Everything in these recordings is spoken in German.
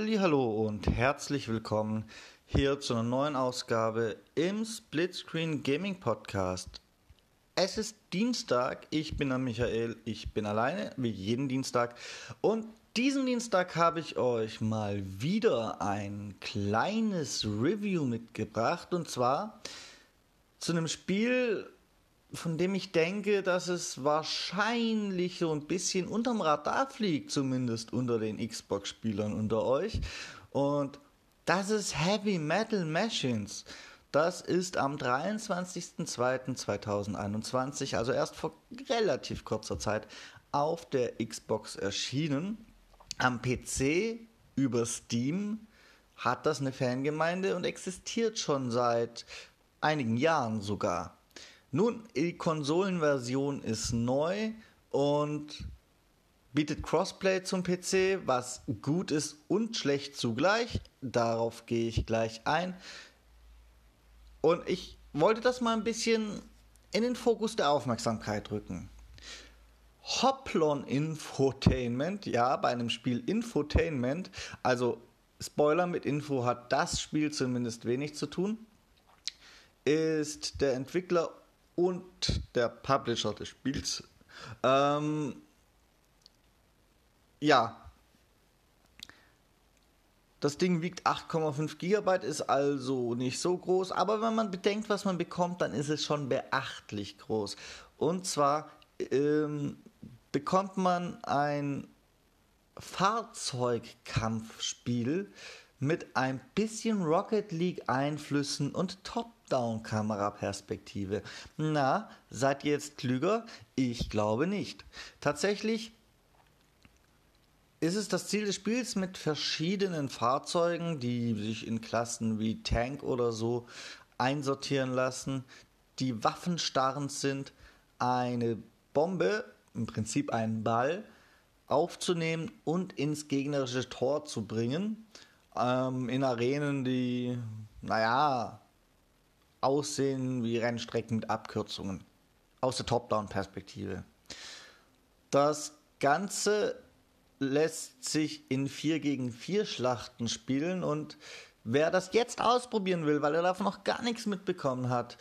Hallo und herzlich willkommen hier zu einer neuen Ausgabe im Splitscreen Gaming Podcast. Es ist Dienstag, ich bin der Michael, ich bin alleine, wie jeden Dienstag. Und diesen Dienstag habe ich euch mal wieder ein kleines Review mitgebracht und zwar zu einem Spiel, von dem ich denke, dass es wahrscheinlich so ein bisschen unterm Radar fliegt, zumindest unter den Xbox-Spielern unter euch. Und das ist Heavy Metal Machines. Das ist am 23.02.2021, also erst vor relativ kurzer Zeit, auf der Xbox erschienen. Am PC über Steam hat das eine Fangemeinde und existiert schon seit einigen Jahren sogar. Nun, die Konsolenversion ist neu und bietet Crossplay zum PC, was gut ist und schlecht zugleich. Darauf gehe ich gleich ein. Und ich wollte das mal ein bisschen in den Fokus der Aufmerksamkeit rücken. Hoplon Infotainment, ja, bei einem Spiel Infotainment, also Spoiler mit Info hat das Spiel zumindest wenig zu tun, ist der Entwickler und der Publisher des Spiels. Ähm, ja. Das Ding wiegt 8,5 GB, ist also nicht so groß, aber wenn man bedenkt, was man bekommt, dann ist es schon beachtlich groß. Und zwar ähm, bekommt man ein Fahrzeugkampfspiel mit ein bisschen Rocket League Einflüssen und Top Top-Down-Kameraperspektive. Na, seid ihr jetzt klüger? Ich glaube nicht. Tatsächlich ist es das Ziel des Spiels, mit verschiedenen Fahrzeugen, die sich in Klassen wie Tank oder so einsortieren lassen, die waffenstarrend sind, eine Bombe, im Prinzip einen Ball, aufzunehmen und ins gegnerische Tor zu bringen. Ähm, in Arenen, die, naja, aussehen wie Rennstrecken mit Abkürzungen. Aus der Top-Down-Perspektive. Das Ganze lässt sich in 4 gegen 4 Schlachten spielen und wer das jetzt ausprobieren will, weil er davon noch gar nichts mitbekommen hat,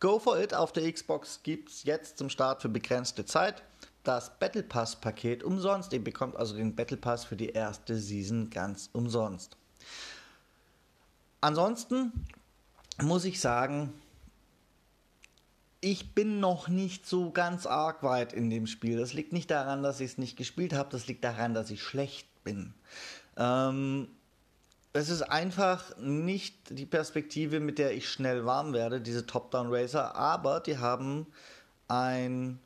go for it. Auf der Xbox gibt es jetzt zum Start für begrenzte Zeit das Battle Pass Paket umsonst. Ihr bekommt also den Battle Pass für die erste Season ganz umsonst. Ansonsten muss ich sagen, ich bin noch nicht so ganz arg weit in dem Spiel. Das liegt nicht daran, dass ich es nicht gespielt habe, das liegt daran, dass ich schlecht bin. Ähm, es ist einfach nicht die Perspektive, mit der ich schnell warm werde, diese Top-Down-Racer, aber die haben ein,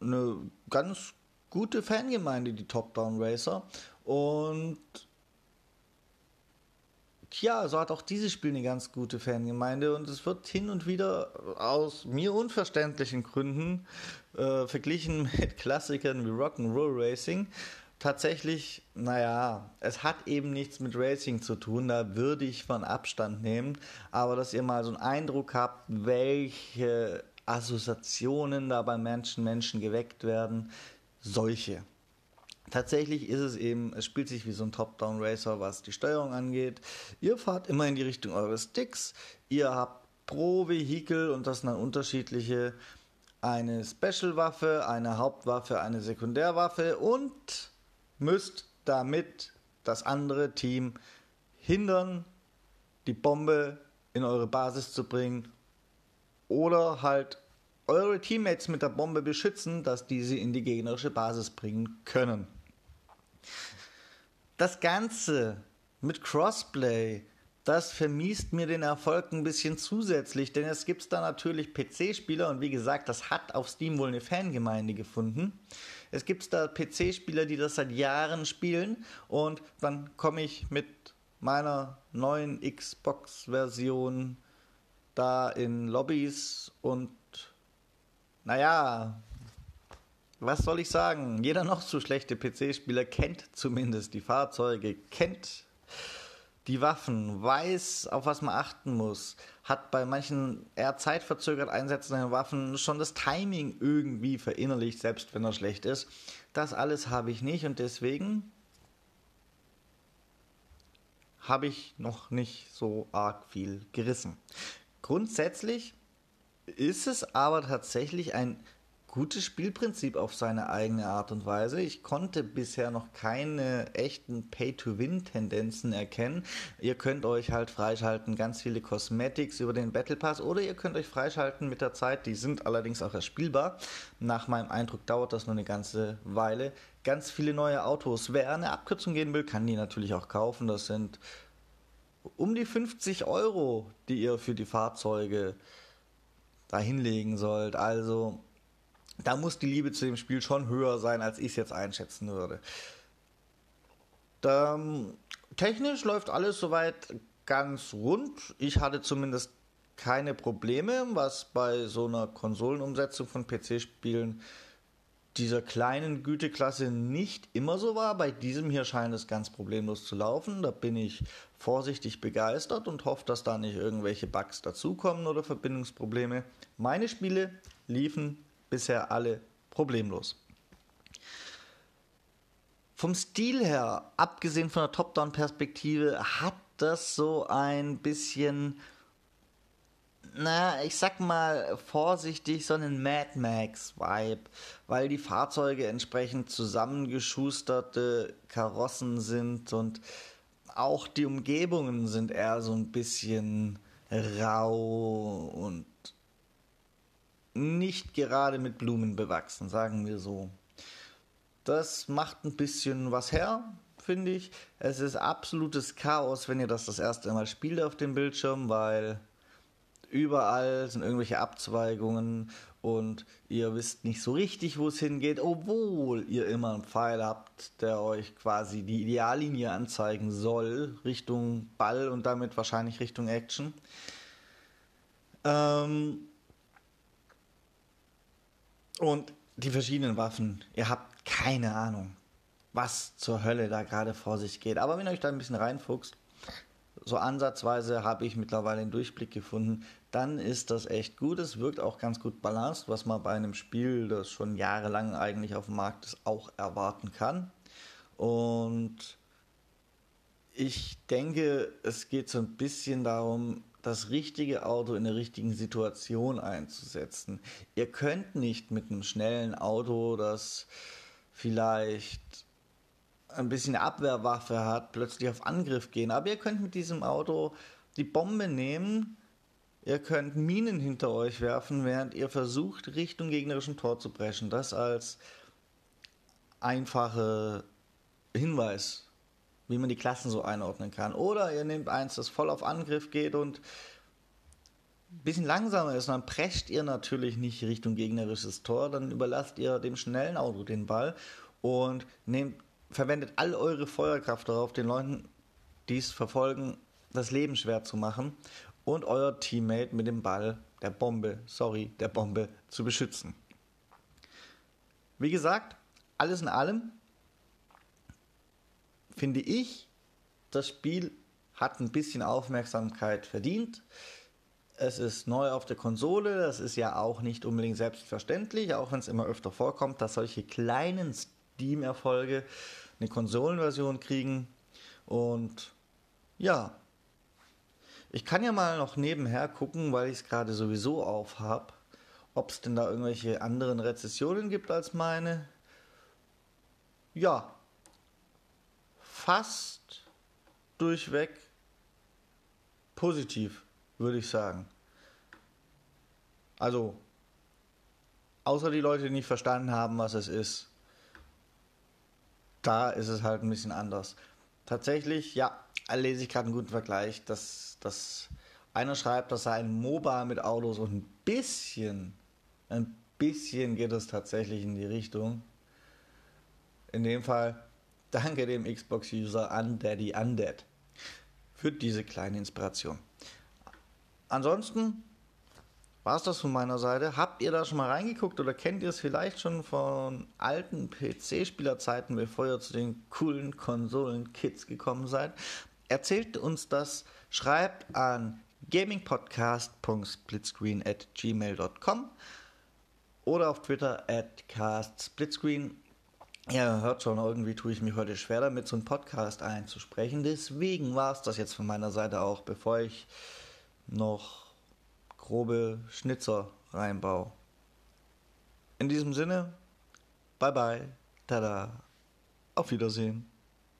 eine ganz gute Fangemeinde, die Top-Down-Racer. Und Tja, so hat auch dieses Spiel eine ganz gute Fangemeinde und es wird hin und wieder aus mir unverständlichen Gründen äh, verglichen mit Klassikern wie Rock'n'Roll Racing. Tatsächlich, naja, es hat eben nichts mit Racing zu tun, da würde ich von Abstand nehmen, aber dass ihr mal so einen Eindruck habt, welche Assoziationen da bei Menschen, Menschen geweckt werden, solche. Tatsächlich ist es eben, es spielt sich wie so ein Top-Down-Racer, was die Steuerung angeht. Ihr fahrt immer in die Richtung eures Sticks. Ihr habt pro Vehikel, und das sind dann unterschiedliche, eine Special-Waffe, eine Hauptwaffe, eine Sekundärwaffe und müsst damit das andere Team hindern, die Bombe in eure Basis zu bringen oder halt eure Teammates mit der Bombe beschützen, dass diese in die gegnerische Basis bringen können. Das Ganze mit Crossplay, das vermiest mir den Erfolg ein bisschen zusätzlich, denn es gibt da natürlich PC-Spieler und wie gesagt, das hat auf Steam wohl eine Fangemeinde gefunden. Es gibt da PC-Spieler, die das seit Jahren spielen und dann komme ich mit meiner neuen Xbox-Version da in Lobbys und naja, was soll ich sagen? Jeder noch so schlechte PC-Spieler kennt zumindest die Fahrzeuge, kennt die Waffen, weiß, auf was man achten muss, hat bei manchen eher zeitverzögert einsetzenden Waffen schon das Timing irgendwie verinnerlicht, selbst wenn er schlecht ist. Das alles habe ich nicht und deswegen habe ich noch nicht so arg viel gerissen. Grundsätzlich ist es aber tatsächlich ein gutes Spielprinzip auf seine eigene Art und Weise. Ich konnte bisher noch keine echten Pay-to-Win-Tendenzen erkennen. Ihr könnt euch halt freischalten, ganz viele Cosmetics über den Battle Pass oder ihr könnt euch freischalten mit der Zeit. Die sind allerdings auch erst spielbar. Nach meinem Eindruck dauert das nur eine ganze Weile. Ganz viele neue Autos. Wer eine Abkürzung gehen will, kann die natürlich auch kaufen. Das sind um die 50 Euro, die ihr für die Fahrzeuge da hinlegen sollt. Also da muss die Liebe zu dem Spiel schon höher sein, als ich es jetzt einschätzen würde. Da, technisch läuft alles soweit ganz rund. Ich hatte zumindest keine Probleme, was bei so einer Konsolenumsetzung von PC-Spielen dieser kleinen Güteklasse nicht immer so war. Bei diesem hier scheint es ganz problemlos zu laufen. Da bin ich vorsichtig begeistert und hoffe, dass da nicht irgendwelche Bugs dazukommen oder Verbindungsprobleme. Meine Spiele liefen bisher alle problemlos. Vom Stil her, abgesehen von der Top-Down-Perspektive, hat das so ein bisschen, na, ich sag mal vorsichtig, so einen Mad Max-Vibe, weil die Fahrzeuge entsprechend zusammengeschusterte Karossen sind und auch die Umgebungen sind eher so ein bisschen rau und nicht gerade mit Blumen bewachsen, sagen wir so. Das macht ein bisschen was her, finde ich. Es ist absolutes Chaos, wenn ihr das das erste Mal spielt auf dem Bildschirm, weil überall sind irgendwelche Abzweigungen und ihr wisst nicht so richtig, wo es hingeht, obwohl ihr immer einen Pfeil habt, der euch quasi die Ideallinie anzeigen soll, Richtung Ball und damit wahrscheinlich Richtung Action. Ähm, und die verschiedenen Waffen, ihr habt keine Ahnung, was zur Hölle da gerade vor sich geht. Aber wenn ihr euch da ein bisschen reinfuchst, so ansatzweise habe ich mittlerweile den Durchblick gefunden, dann ist das echt gut. Es wirkt auch ganz gut balanciert, was man bei einem Spiel, das schon jahrelang eigentlich auf dem Markt ist, auch erwarten kann. Und ich denke, es geht so ein bisschen darum, das richtige Auto in der richtigen Situation einzusetzen. Ihr könnt nicht mit einem schnellen Auto, das vielleicht ein bisschen Abwehrwaffe hat, plötzlich auf Angriff gehen. Aber ihr könnt mit diesem Auto die Bombe nehmen, ihr könnt Minen hinter euch werfen, während ihr versucht, Richtung gegnerischen Tor zu brechen. Das als einfache Hinweis wie man die Klassen so einordnen kann. Oder ihr nehmt eins, das voll auf Angriff geht und ein bisschen langsamer ist, dann prescht ihr natürlich nicht Richtung gegnerisches Tor, dann überlasst ihr dem schnellen Auto den Ball und nehmt, verwendet all eure Feuerkraft darauf, den Leuten, die es verfolgen, das Leben schwer zu machen und euer Teammate mit dem Ball, der Bombe, sorry, der Bombe zu beschützen. Wie gesagt, alles in allem finde ich, das Spiel hat ein bisschen Aufmerksamkeit verdient. Es ist neu auf der Konsole, das ist ja auch nicht unbedingt selbstverständlich, auch wenn es immer öfter vorkommt, dass solche kleinen Steam-Erfolge eine Konsolenversion kriegen. Und ja, ich kann ja mal noch nebenher gucken, weil ich es gerade sowieso auf habe, ob es denn da irgendwelche anderen Rezessionen gibt als meine. Ja, fast durchweg positiv, würde ich sagen. Also, außer die Leute, die nicht verstanden haben, was es ist, da ist es halt ein bisschen anders. Tatsächlich, ja, lese ich gerade einen guten Vergleich, dass, dass einer schreibt, dass er ein MOBA mit Autos und ein bisschen, ein bisschen geht es tatsächlich in die Richtung. In dem Fall Danke dem Xbox-User Undaddy Undead für diese kleine Inspiration. Ansonsten war es das von meiner Seite. Habt ihr da schon mal reingeguckt oder kennt ihr es vielleicht schon von alten PC-Spielerzeiten, bevor ihr zu den coolen Konsolen-Kits gekommen seid? Erzählt uns das, schreibt an gamingpodcast.splitscreen at gmail.com oder auf Twitter at castsplitscreen Ja, hört schon, irgendwie tue ich mich heute schwer damit, so einen Podcast einzusprechen. Deswegen war es das jetzt von meiner Seite auch, bevor ich noch grobe Schnitzer reinbaue. In diesem Sinne, bye bye, tada, auf Wiedersehen.